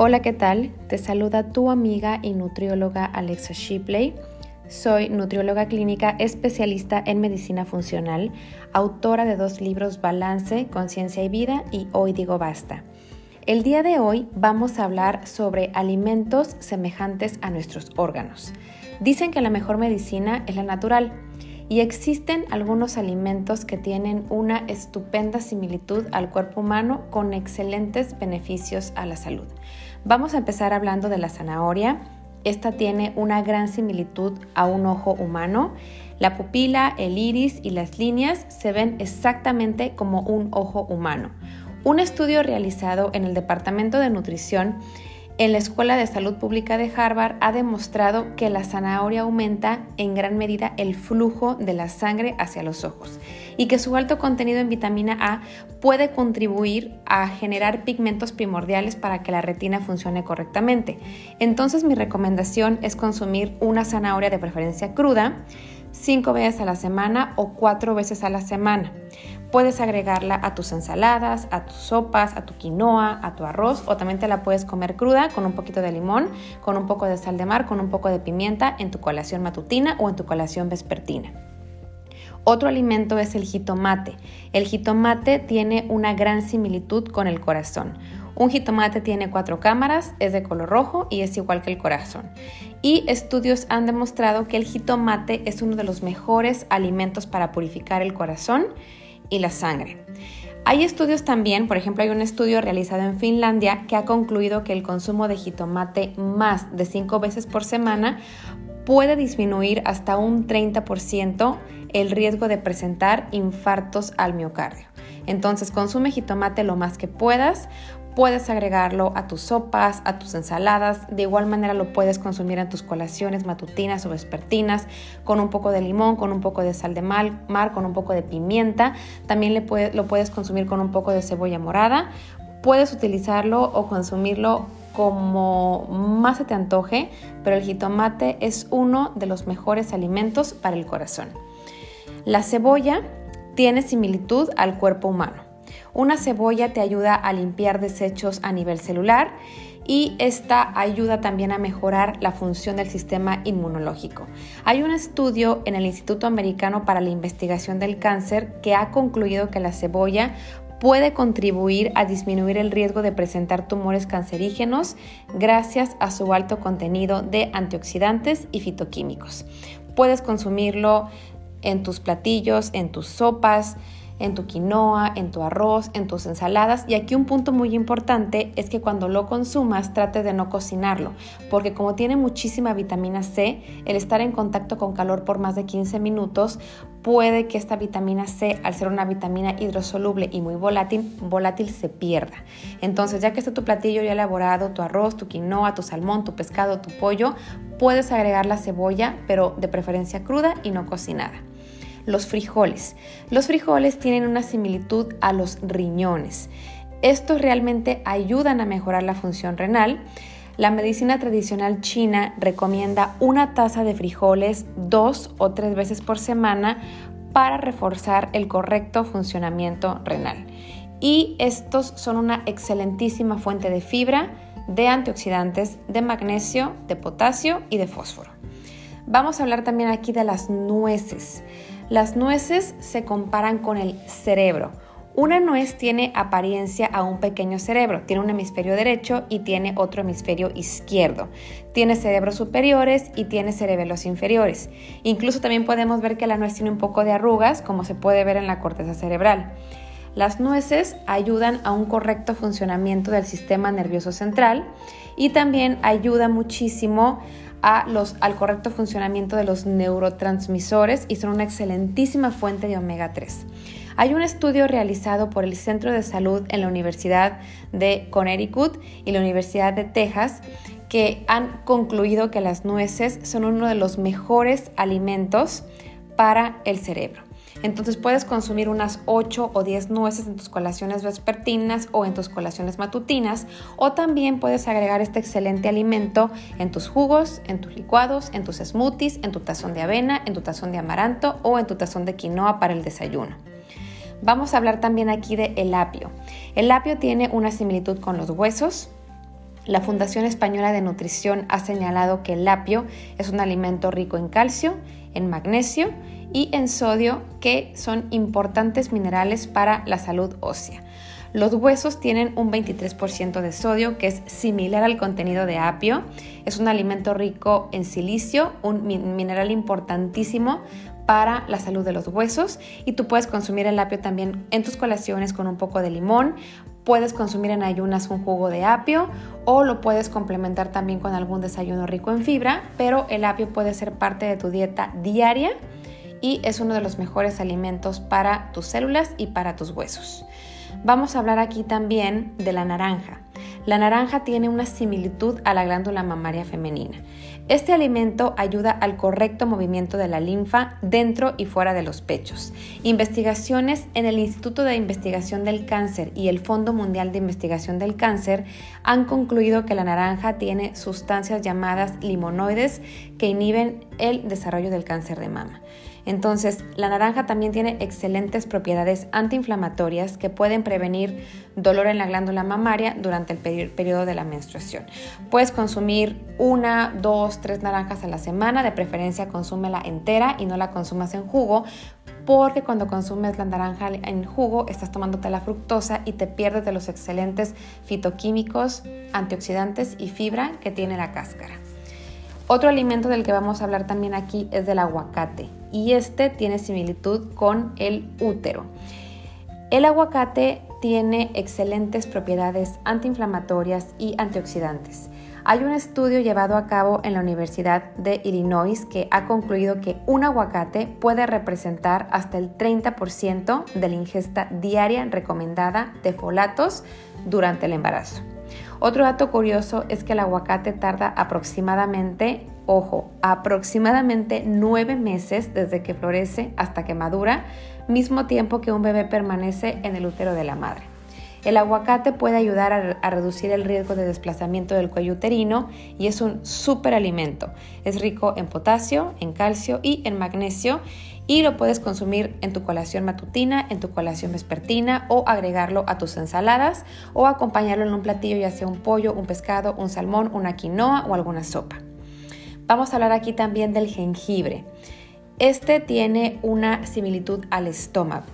Hola, ¿qué tal? Te saluda tu amiga y nutrióloga Alexa Shipley. Soy nutrióloga clínica especialista en medicina funcional, autora de dos libros Balance, Conciencia y Vida y Hoy digo basta. El día de hoy vamos a hablar sobre alimentos semejantes a nuestros órganos. Dicen que la mejor medicina es la natural y existen algunos alimentos que tienen una estupenda similitud al cuerpo humano con excelentes beneficios a la salud. Vamos a empezar hablando de la zanahoria. Esta tiene una gran similitud a un ojo humano. La pupila, el iris y las líneas se ven exactamente como un ojo humano. Un estudio realizado en el Departamento de Nutrición en la Escuela de Salud Pública de Harvard ha demostrado que la zanahoria aumenta en gran medida el flujo de la sangre hacia los ojos y que su alto contenido en vitamina A puede contribuir a generar pigmentos primordiales para que la retina funcione correctamente. Entonces mi recomendación es consumir una zanahoria de preferencia cruda cinco veces a la semana o cuatro veces a la semana. Puedes agregarla a tus ensaladas, a tus sopas, a tu quinoa, a tu arroz o también te la puedes comer cruda con un poquito de limón, con un poco de sal de mar, con un poco de pimienta en tu colación matutina o en tu colación vespertina. Otro alimento es el jitomate. El jitomate tiene una gran similitud con el corazón. Un jitomate tiene cuatro cámaras, es de color rojo y es igual que el corazón. Y estudios han demostrado que el jitomate es uno de los mejores alimentos para purificar el corazón y la sangre. Hay estudios también, por ejemplo, hay un estudio realizado en Finlandia que ha concluido que el consumo de jitomate más de 5 veces por semana puede disminuir hasta un 30% el riesgo de presentar infartos al miocardio. Entonces consume jitomate lo más que puedas, Puedes agregarlo a tus sopas, a tus ensaladas. De igual manera lo puedes consumir en tus colaciones matutinas o vespertinas con un poco de limón, con un poco de sal de mar, con un poco de pimienta. También lo puedes consumir con un poco de cebolla morada. Puedes utilizarlo o consumirlo como más se te antoje, pero el jitomate es uno de los mejores alimentos para el corazón. La cebolla tiene similitud al cuerpo humano. Una cebolla te ayuda a limpiar desechos a nivel celular y esta ayuda también a mejorar la función del sistema inmunológico. Hay un estudio en el Instituto Americano para la Investigación del Cáncer que ha concluido que la cebolla puede contribuir a disminuir el riesgo de presentar tumores cancerígenos gracias a su alto contenido de antioxidantes y fitoquímicos. Puedes consumirlo en tus platillos, en tus sopas, en tu quinoa, en tu arroz, en tus ensaladas. Y aquí un punto muy importante es que cuando lo consumas trate de no cocinarlo, porque como tiene muchísima vitamina C, el estar en contacto con calor por más de 15 minutos puede que esta vitamina C, al ser una vitamina hidrosoluble y muy volátil, volátil se pierda. Entonces, ya que está tu platillo ya elaborado, tu arroz, tu quinoa, tu salmón, tu pescado, tu pollo, puedes agregar la cebolla, pero de preferencia cruda y no cocinada los frijoles. Los frijoles tienen una similitud a los riñones. Estos realmente ayudan a mejorar la función renal. La medicina tradicional china recomienda una taza de frijoles dos o tres veces por semana para reforzar el correcto funcionamiento renal. Y estos son una excelentísima fuente de fibra, de antioxidantes, de magnesio, de potasio y de fósforo. Vamos a hablar también aquí de las nueces. Las nueces se comparan con el cerebro. Una nuez tiene apariencia a un pequeño cerebro, tiene un hemisferio derecho y tiene otro hemisferio izquierdo. Tiene cerebros superiores y tiene cerebelos inferiores. Incluso también podemos ver que la nuez tiene un poco de arrugas, como se puede ver en la corteza cerebral. Las nueces ayudan a un correcto funcionamiento del sistema nervioso central y también ayuda muchísimo al correcto funcionamiento de los neurotransmisores y son una excelentísima fuente de omega 3. Hay un estudio realizado por el Centro de Salud en la Universidad de Connecticut y la Universidad de Texas que han concluido que las nueces son uno de los mejores alimentos para el cerebro. Entonces puedes consumir unas 8 o 10 nueces en tus colaciones vespertinas o en tus colaciones matutinas o también puedes agregar este excelente alimento en tus jugos, en tus licuados, en tus smoothies, en tu tazón de avena, en tu tazón de amaranto o en tu tazón de quinoa para el desayuno. Vamos a hablar también aquí de el apio. El apio tiene una similitud con los huesos, La Fundación Española de Nutrición ha señalado que el apio es un alimento rico en calcio, en magnesio y en sodio, que son importantes minerales para la salud ósea. Los huesos tienen un 23% de sodio, que es similar al contenido de apio. Es un alimento rico en silicio, un mineral importantísimo para la salud de los huesos y tú puedes consumir el apio también en tus colaciones con un poco de limón. Puedes consumir en ayunas un jugo de apio o lo puedes complementar también con algún desayuno rico en fibra, pero el apio puede ser parte de tu dieta diaria y es uno de los mejores alimentos para tus células y para tus huesos. Vamos a hablar aquí también de la naranja. La naranja tiene una similitud a la glándula mamaria femenina. Este alimento ayuda al correcto movimiento de la linfa dentro y fuera de los pechos. Investigaciones en el Instituto de Investigación del Cáncer y el Fondo Mundial de Investigación del Cáncer han concluido que la naranja tiene sustancias llamadas limonoides que inhiben el desarrollo del cáncer de mama. Entonces, la naranja también tiene excelentes propiedades antiinflamatorias que pueden prevenir dolor en la glándula mamaria durante el periodo de la menstruación. Puedes consumir una, dos, tres naranjas a la semana, de preferencia consúmela entera y no la consumas en jugo, porque cuando consumes la naranja en jugo estás tomándote la fructosa y te pierdes de los excelentes fitoquímicos, antioxidantes y fibra que tiene la cáscara. Otro alimento del que vamos a hablar también aquí es del aguacate y este tiene similitud con el útero. El aguacate tiene excelentes propiedades antiinflamatorias y antioxidantes. Hay un estudio llevado a cabo en la Universidad de Illinois que ha concluido que un aguacate puede representar hasta el 30% de la ingesta diaria recomendada de folatos durante el embarazo. Otro dato curioso es que el aguacate tarda aproximadamente, ojo, aproximadamente nueve meses desde que florece hasta que madura, mismo tiempo que un bebé permanece en el útero de la madre. El aguacate puede ayudar a, reducir el riesgo de desplazamiento del cuello uterino y es un superalimento. Es rico en potasio, en calcio y en magnesio y lo puedes consumir en tu colación matutina, en tu colación vespertina o agregarlo a tus ensaladas o acompañarlo en un platillo ya sea un pollo, un pescado, un salmón, una quinoa o alguna sopa. Vamos a hablar aquí también del jengibre. Este tiene una similitud al estómago.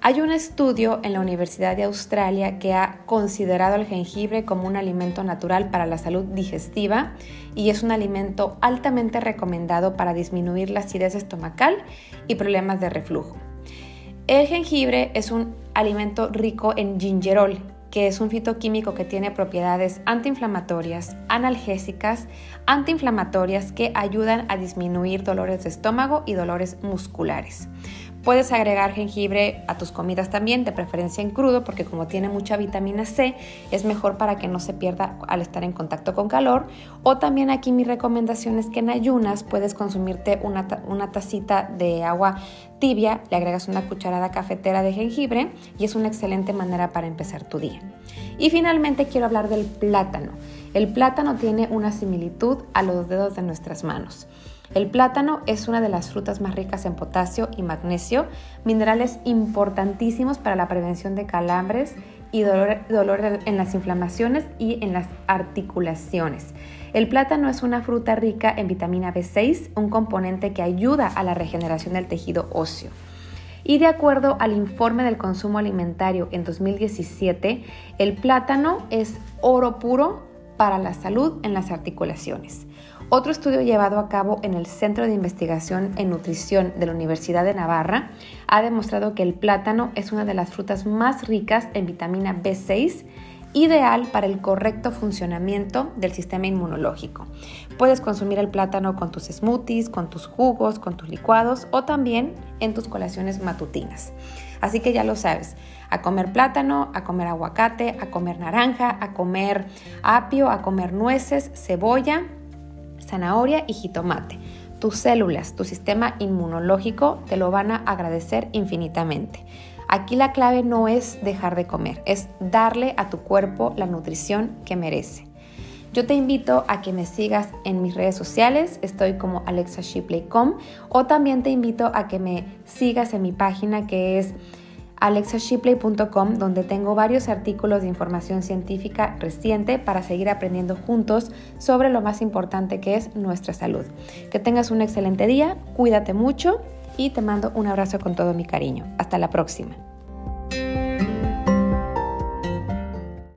Hay un estudio en la Universidad de Australia que ha considerado el jengibre como un alimento natural para la salud digestiva y es un alimento altamente recomendado para disminuir la acidez estomacal y problemas de reflujo. El jengibre es un alimento rico en gingerol, que es un fitoquímico que tiene propiedades antiinflamatorias, analgésicas, antiinflamatorias que ayudan a disminuir dolores de estómago y dolores musculares. Puedes agregar jengibre a tus comidas también, de preferencia en crudo, porque como tiene mucha vitamina C, es mejor para que no se pierda al estar en contacto con calor. O también aquí mi recomendación es que en ayunas puedes consumirte una, una tacita de agua tibia, le agregas una cucharada cafetera de jengibre y es una excelente manera para empezar tu día. Y finalmente quiero hablar del plátano. El plátano tiene una similitud a los dedos de nuestras manos. El plátano es una de las frutas más ricas en potasio y magnesio, minerales importantísimos para la prevención de calambres y dolor, en las inflamaciones y en las articulaciones. El plátano es una fruta rica en vitamina B6, un componente que ayuda a la regeneración del tejido óseo. Y de acuerdo al informe del consumo alimentario en 2017, el plátano es oro puro para la salud en las articulaciones. Otro estudio llevado a cabo en el Centro de Investigación en Nutrición de la Universidad de Navarra ha demostrado que el plátano es una de las frutas más ricas en vitamina B6 ideal para el correcto funcionamiento del sistema inmunológico. Puedes consumir el plátano con tus smoothies, con tus jugos, con tus licuados o también en tus colaciones matutinas. Así que ya lo sabes, a comer plátano, a comer aguacate, a comer naranja, a comer apio, a comer nueces, cebolla zanahoria y jitomate. Tus células, tu sistema inmunológico te lo van a agradecer infinitamente. Aquí la clave no es dejar de comer, es darle a tu cuerpo la nutrición que merece. Yo te invito a que me sigas en mis redes sociales, estoy como alexashipley.com o también te invito a que me sigas en mi página que es alexashipley.com donde tengo varios artículos de información científica reciente para seguir aprendiendo juntos sobre lo más importante que es nuestra salud. Que tengas un excelente día, cuídate mucho y te mando un abrazo con todo mi cariño. Hasta la próxima.